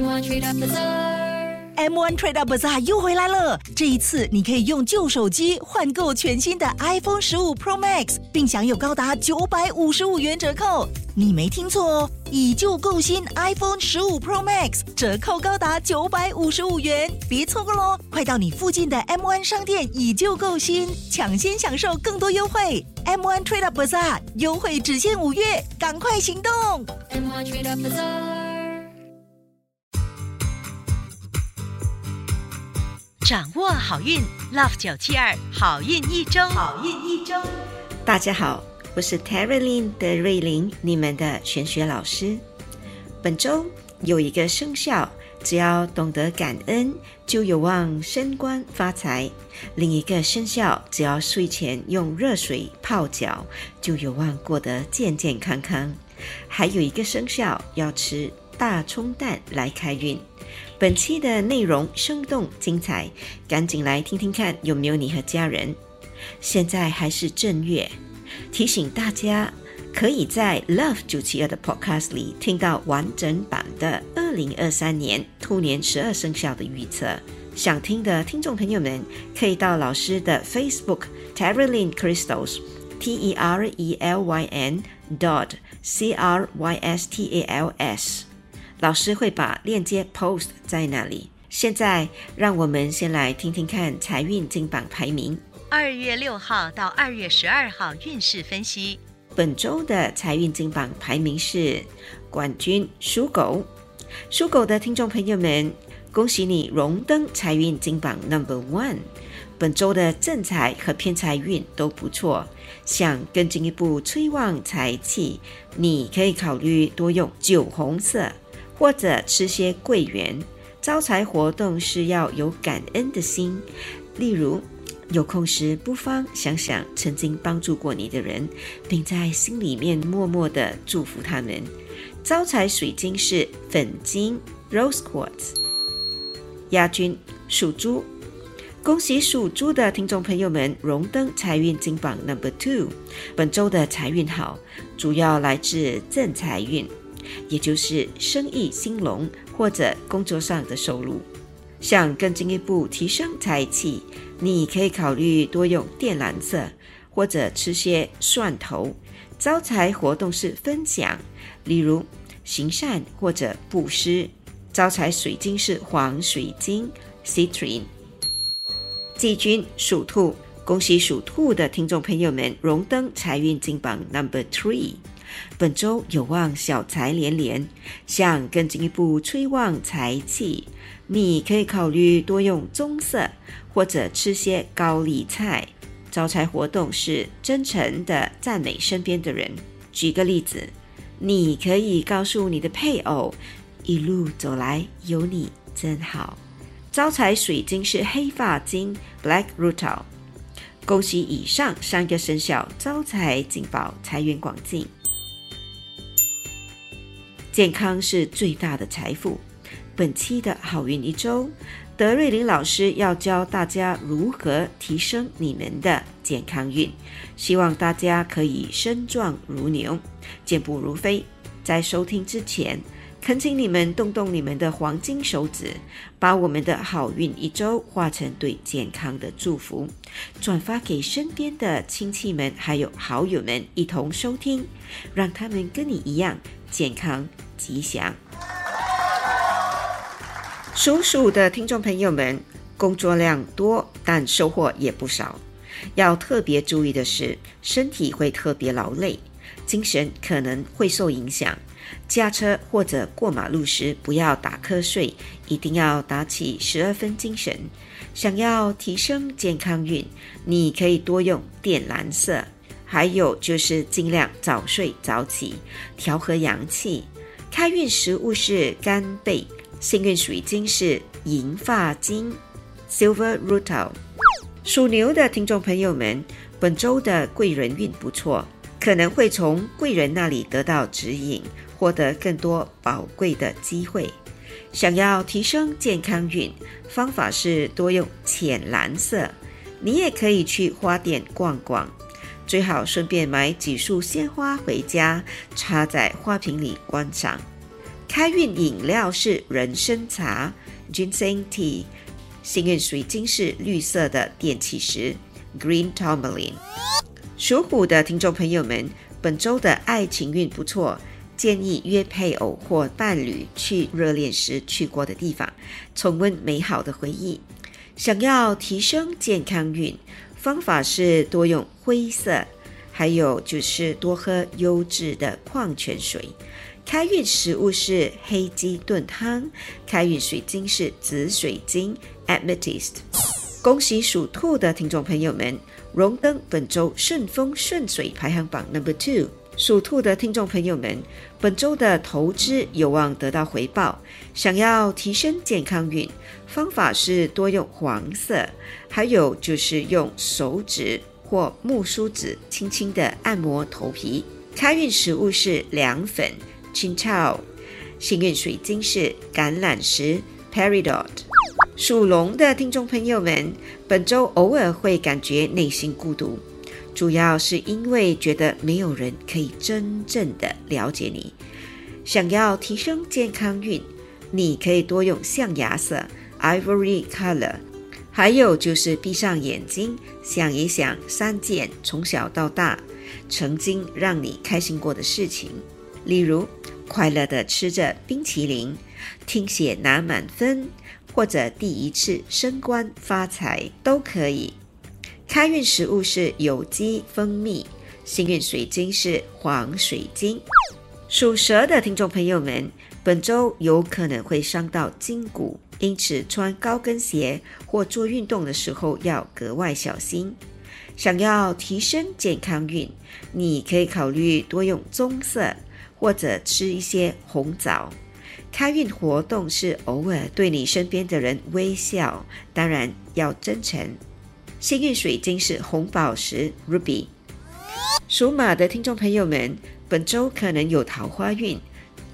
M1 Trade Up Bazaar. M1 Trade Up Bazaar 又回来了，这一次你可以用旧手机换购全新的 iPhone 十五 Pro Max，并享有高达九百五十五元折扣。你没听错哦，以旧购新 iPhone 十五 Pro Max 折扣高达九百五十五元，别错过喽！快到你附近的 M1 商店以旧购新，抢先享受更多优惠。M1 Trade Up Bazaar 优惠只限五月，赶快行动！M1 Trade Up Bazaar. 掌握好运，Love 九七二好运一周，好运一周。大家好，我是 Terry Lin 的瑞玲，你们的玄学老师。本周有一个生肖，只要懂得感恩，就有望升官发财；另一个生肖，只要睡前用热水泡脚，就有望过得健健康康。还有一个生肖要吃大葱蛋来开运。本期的内容生动精彩，赶紧来听听看有没有你和家人。现在还是正月，提醒大家可以在 Love 九七二的 Podcast 里听到完整版的二零二三年兔年十二生肖的预测。想听的听众朋友们，可以到老师的 Facebook Terrylin Crystals T E R E L Y N dot C R Y S T A L S。老师会把链接 post 在那里。现在，让我们先来听听看财运金榜排名。二月六号到二月十二号运势分析。本周的财运金榜排名是冠军属狗。属狗的听众朋友们，恭喜你荣登财运金榜 number one。本周的正财和偏财运都不错，想更进一步催旺财气，你可以考虑多用酒红色。或者吃些桂圆。招财活动是要有感恩的心，例如有空时不妨想想曾经帮助过你的人，并在心里面默默的祝福他们。招财水晶是粉晶 （Rose Quartz）。亚军属猪，恭喜属猪的听众朋友们荣登财运金榜 Number Two。本周的财运好，主要来自正财运。也就是生意兴隆或者工作上的收入，想更进一步提升财气，你可以考虑多用靛蓝色，或者吃些蒜头。招财活动是分享，例如行善或者布施。招财水晶是黄水晶 （Citrine）。季军属兔，恭喜属兔的听众朋友们荣登财运金榜 Number Three。本周有望小财连连，想更进一步催旺财气，你可以考虑多用棕色，或者吃些高丽菜。招财活动是真诚的赞美身边的人。举个例子，你可以告诉你的配偶，一路走来有你真好。招财水晶是黑发晶 （Black Rutil）。恭喜以上三个生肖招财进宝，财源广进。健康是最大的财富。本期的好运一周，德瑞琳老师要教大家如何提升你们的健康运，希望大家可以身壮如牛，健步如飞。在收听之前，恳请你们动动你们的黄金手指，把我们的好运一周化成对健康的祝福，转发给身边的亲戚们还有好友们一同收听，让他们跟你一样。健康吉祥。属鼠的听众朋友们，工作量多，但收获也不少。要特别注意的是，身体会特别劳累，精神可能会受影响。驾车或者过马路时，不要打瞌睡，一定要打起十二分精神。想要提升健康运，你可以多用靛蓝色。还有就是尽量早睡早起，调和阳气。开运食物是干贝，幸运水晶是银发晶 （Silver Rutil）。属牛的听众朋友们，本周的贵人运不错，可能会从贵人那里得到指引，获得更多宝贵的机会。想要提升健康运，方法是多用浅蓝色。你也可以去花店逛逛。最好顺便买几束鲜花回家，插在花瓶里观赏。开运饮料是人参茶 （Ginseng Tea），幸运水晶是绿色的电气石 （Green Tourmaline）。属虎的听众朋友们，本周的爱情运不错，建议约配偶或伴侣去热恋时去过的地方，重温美好的回忆。想要提升健康运，方法是多用灰色，还有就是多喝优质的矿泉水。开运食物是黑鸡炖汤，开运水晶是紫水晶 （Amethyst）。恭喜属兔的听众朋友们！荣登本周顺风顺水排行榜 number two。属兔的听众朋友们，本周的投资有望得到回报。想要提升健康运，方法是多用黄色，还有就是用手指或木梳子轻轻的按摩头皮。开运食物是凉粉 （Chinchou），幸运水晶是橄榄石 （Peridot）。属龙的听众朋友们，本周偶尔会感觉内心孤独，主要是因为觉得没有人可以真正的了解你。想要提升健康运，你可以多用象牙色 （Ivory Color），还有就是闭上眼睛想一想三件从小到大曾经让你开心过的事情，例如快乐的吃着冰淇淋，听写拿满分。或者第一次升官发财都可以。开运食物是有机蜂蜜，幸运水晶是黄水晶。属蛇的听众朋友们，本周有可能会伤到筋骨，因此穿高跟鞋或做运动的时候要格外小心。想要提升健康运，你可以考虑多用棕色，或者吃一些红枣。开运活动是偶尔对你身边的人微笑，当然要真诚。幸运水晶是红宝石 （Ruby）。属马的听众朋友们，本周可能有桃花运，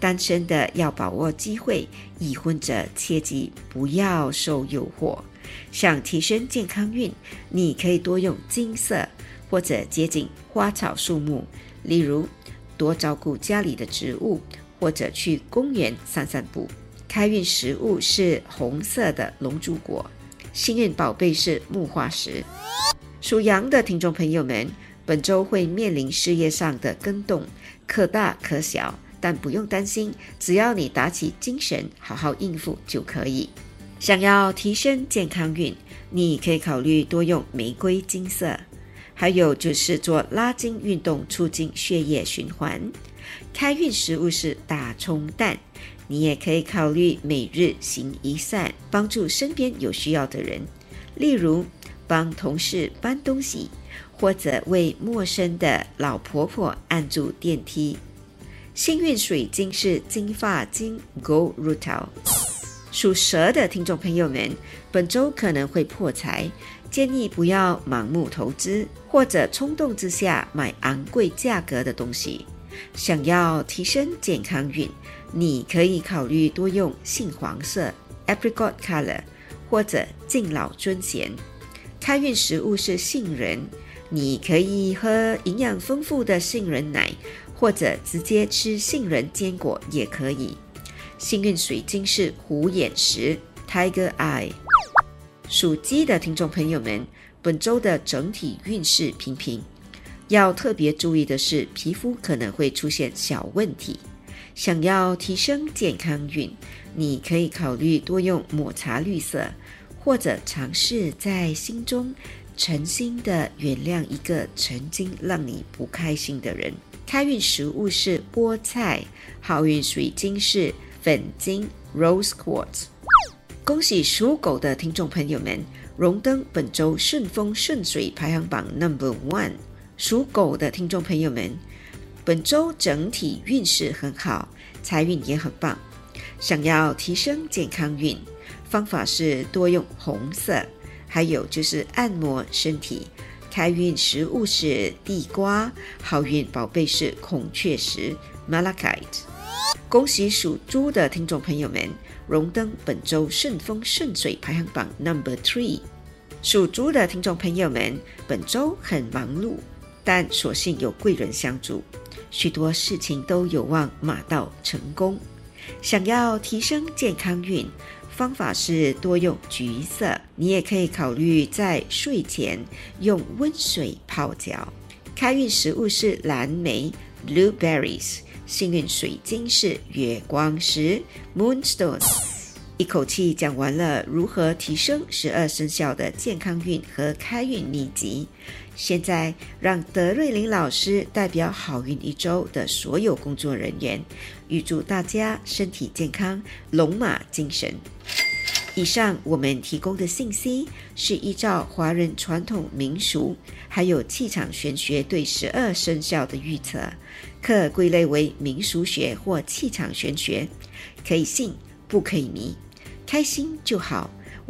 单身的要把握机会，已婚者切记不要受诱惑。想提升健康运，你可以多用金色或者接近花草树木，例如多照顾家里的植物。或者去公园散散步。开运食物是红色的龙珠果，幸运宝贝是木化石。属羊的听众朋友们，本周会面临事业上的更动，可大可小，但不用担心，只要你打起精神，好好应付就可以。想要提升健康运，你可以考虑多用玫瑰金色，还有就是做拉筋运动，促进血液循环。开运食物是大葱蛋，你也可以考虑每日行一善，帮助身边有需要的人，例如帮同事搬东西，或者为陌生的老婆婆按住电梯。幸运水晶是金发晶 （Gold Rutil）。属蛇的听众朋友们，本周可能会破财，建议不要盲目投资，或者冲动之下买昂贵价格的东西。想要提升健康运，你可以考虑多用杏黄色 （Apricot Color） 或者敬老尊贤。开运食物是杏仁，你可以喝营养丰富的杏仁奶，或者直接吃杏仁坚果也可以。幸运水晶是虎眼石 （Tiger Eye）。属鸡的听众朋友们，本周的整体运势平平。要特别注意的是，皮肤可能会出现小问题。想要提升健康运，你可以考虑多用抹茶绿色，或者尝试在心中诚心的原谅一个曾经让你不开心的人。开运食物是菠菜，好运水晶是粉晶 （Rose Quartz）。恭喜属狗的听众朋友们，荣登本周顺风顺水排行榜 Number One。属狗的听众朋友们，本周整体运势很好，财运也很棒。想要提升健康运，方法是多用红色，还有就是按摩身体。开运食物是地瓜，好运宝贝是孔雀石 （Malachite）。恭喜属猪的听众朋友们，荣登本周顺风顺水排行榜 Number Three。属猪的听众朋友们，本周很忙碌。但所幸有贵人相助，许多事情都有望马到成功。想要提升健康运，方法是多用橘色。你也可以考虑在睡前用温水泡脚。开运食物是蓝莓 （blueberries），幸运水晶是月光石 （moonstone）。一口气讲完了如何提升十二生肖的健康运和开运秘籍。现在让德瑞琳老师代表好运一周的所有工作人员，预祝大家身体健康，龙马精神。以上我们提供的信息是依照华人传统民俗还有气场玄学对十二生肖的预测，可归类为民俗学或气场玄学，可以信不可以迷，开心就好。